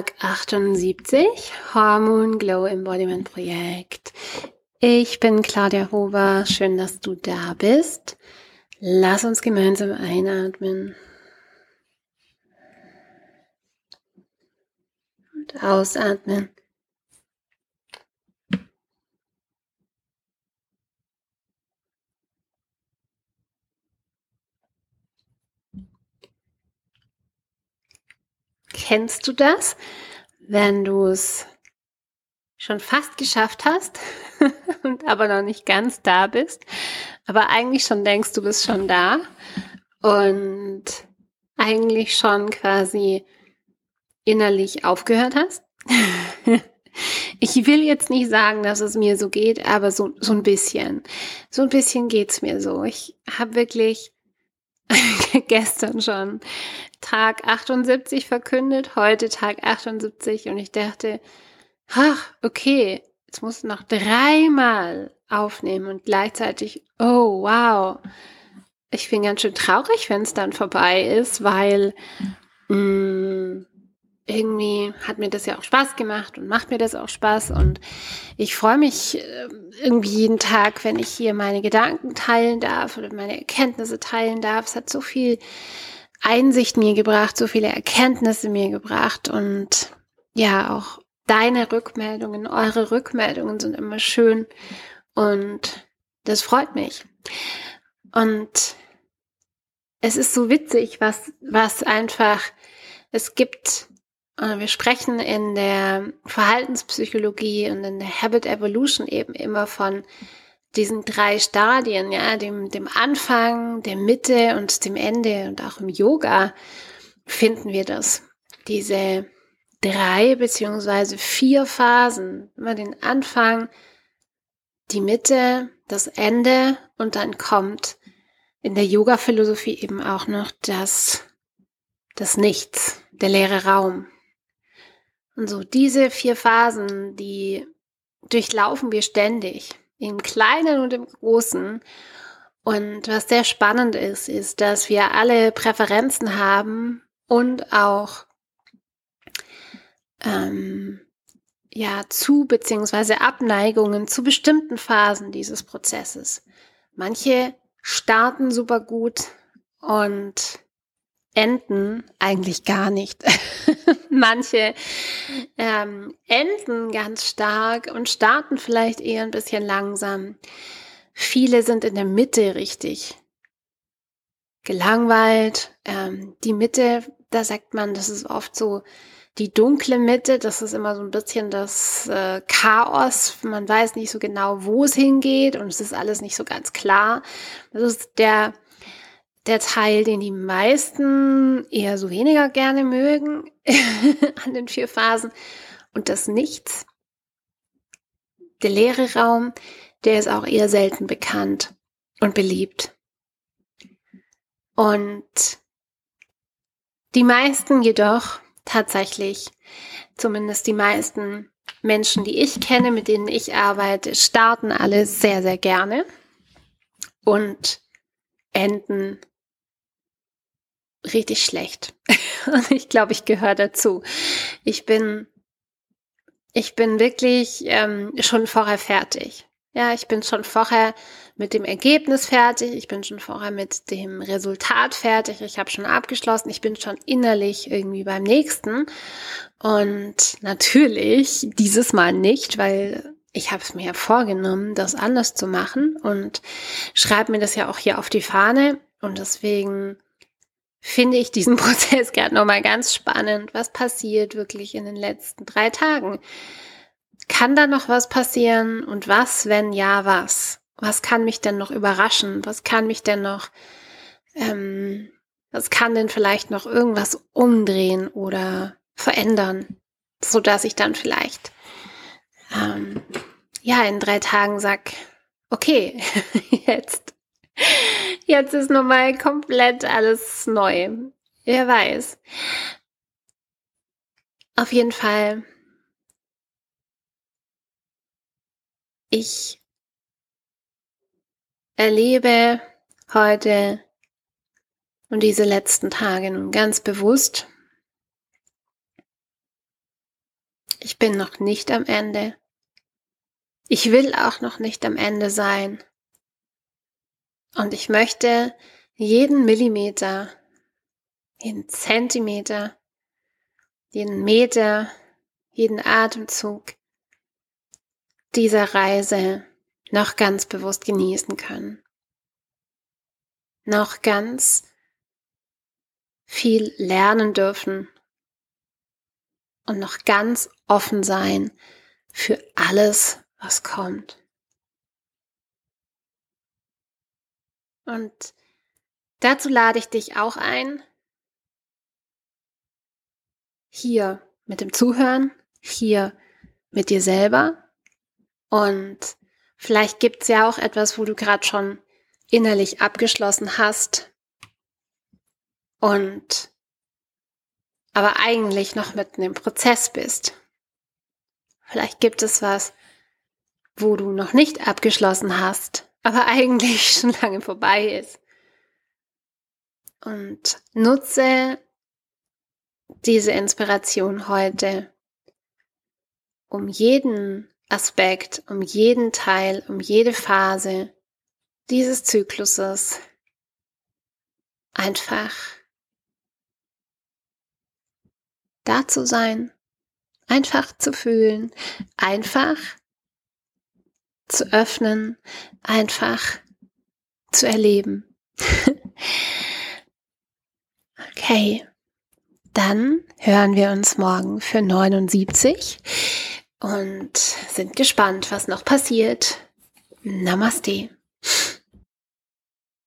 Tag 78, Hormon Glow Embodiment Projekt. Ich bin Claudia Hober, schön, dass du da bist. Lass uns gemeinsam einatmen und ausatmen. Kennst du das, wenn du es schon fast geschafft hast und aber noch nicht ganz da bist, aber eigentlich schon denkst, du bist schon da und eigentlich schon quasi innerlich aufgehört hast? Ich will jetzt nicht sagen, dass es mir so geht, aber so, so ein bisschen. So ein bisschen geht's mir so. Ich habe wirklich gestern schon Tag 78 verkündet, heute Tag 78 und ich dachte, ach, okay, jetzt muss noch dreimal aufnehmen und gleichzeitig, oh, wow. Ich bin ganz schön traurig, wenn es dann vorbei ist, weil mh, mm, irgendwie hat mir das ja auch Spaß gemacht und macht mir das auch Spaß und ich freue mich äh, irgendwie jeden Tag, wenn ich hier meine Gedanken teilen darf oder meine Erkenntnisse teilen darf. Es hat so viel Einsicht mir gebracht, so viele Erkenntnisse mir gebracht und ja, auch deine Rückmeldungen, eure Rückmeldungen sind immer schön und das freut mich. Und es ist so witzig, was, was einfach, es gibt wir sprechen in der Verhaltenspsychologie und in der Habit Evolution eben immer von diesen drei Stadien, ja, dem, dem Anfang, der Mitte und dem Ende und auch im Yoga finden wir das. Diese drei beziehungsweise vier Phasen. Immer den Anfang, die Mitte, das Ende und dann kommt in der Yoga-Philosophie eben auch noch das, das Nichts, der leere Raum. Und so diese vier Phasen, die durchlaufen wir ständig, im Kleinen und im Großen. Und was sehr spannend ist, ist, dass wir alle Präferenzen haben und auch ähm, ja zu beziehungsweise Abneigungen zu bestimmten Phasen dieses Prozesses. Manche starten super gut und enden eigentlich gar nicht. Manche ähm, enden ganz stark und starten vielleicht eher ein bisschen langsam. Viele sind in der Mitte richtig gelangweilt. Ähm, die Mitte, da sagt man, das ist oft so die dunkle Mitte, das ist immer so ein bisschen das äh, Chaos. Man weiß nicht so genau, wo es hingeht und es ist alles nicht so ganz klar. Das ist der der Teil, den die meisten eher so weniger gerne mögen an den vier Phasen. Und das Nichts, der leere Raum, der ist auch eher selten bekannt und beliebt. Und die meisten jedoch tatsächlich, zumindest die meisten Menschen, die ich kenne, mit denen ich arbeite, starten alle sehr, sehr gerne und enden richtig schlecht. Und ich glaube, ich gehöre dazu. Ich bin, ich bin wirklich ähm, schon vorher fertig. Ja, ich bin schon vorher mit dem Ergebnis fertig, ich bin schon vorher mit dem Resultat fertig, ich habe schon abgeschlossen, ich bin schon innerlich irgendwie beim nächsten. Und natürlich dieses Mal nicht, weil ich habe es mir ja vorgenommen, das anders zu machen und schreibe mir das ja auch hier auf die Fahne. Und deswegen finde ich diesen Prozess gerade nochmal ganz spannend. Was passiert wirklich in den letzten drei Tagen? Kann da noch was passieren? Und was, wenn ja, was? Was kann mich denn noch überraschen? Was kann mich denn noch, ähm, was kann denn vielleicht noch irgendwas umdrehen oder verändern, so dass ich dann vielleicht, ähm, ja, in drei Tagen sag, okay, jetzt Jetzt ist nochmal komplett alles neu. Wer weiß. Auf jeden Fall. Ich erlebe heute und diese letzten Tage nun ganz bewusst Ich bin noch nicht am Ende. Ich will auch noch nicht am Ende sein. Und ich möchte jeden Millimeter, jeden Zentimeter, jeden Meter, jeden Atemzug dieser Reise noch ganz bewusst genießen können. Noch ganz viel lernen dürfen und noch ganz offen sein für alles, was kommt. Und dazu lade ich dich auch ein, hier mit dem Zuhören, hier mit dir selber. Und vielleicht gibt's ja auch etwas, wo du gerade schon innerlich abgeschlossen hast. Und aber eigentlich noch mitten im Prozess bist. Vielleicht gibt es was, wo du noch nicht abgeschlossen hast, aber eigentlich schon lange vorbei ist. Und nutze diese Inspiration heute, um jeden Aspekt, um jeden Teil, um jede Phase dieses Zykluses einfach da zu sein, einfach zu fühlen, einfach zu öffnen, einfach zu erleben. okay, dann hören wir uns morgen für 79 und sind gespannt, was noch passiert. Namaste.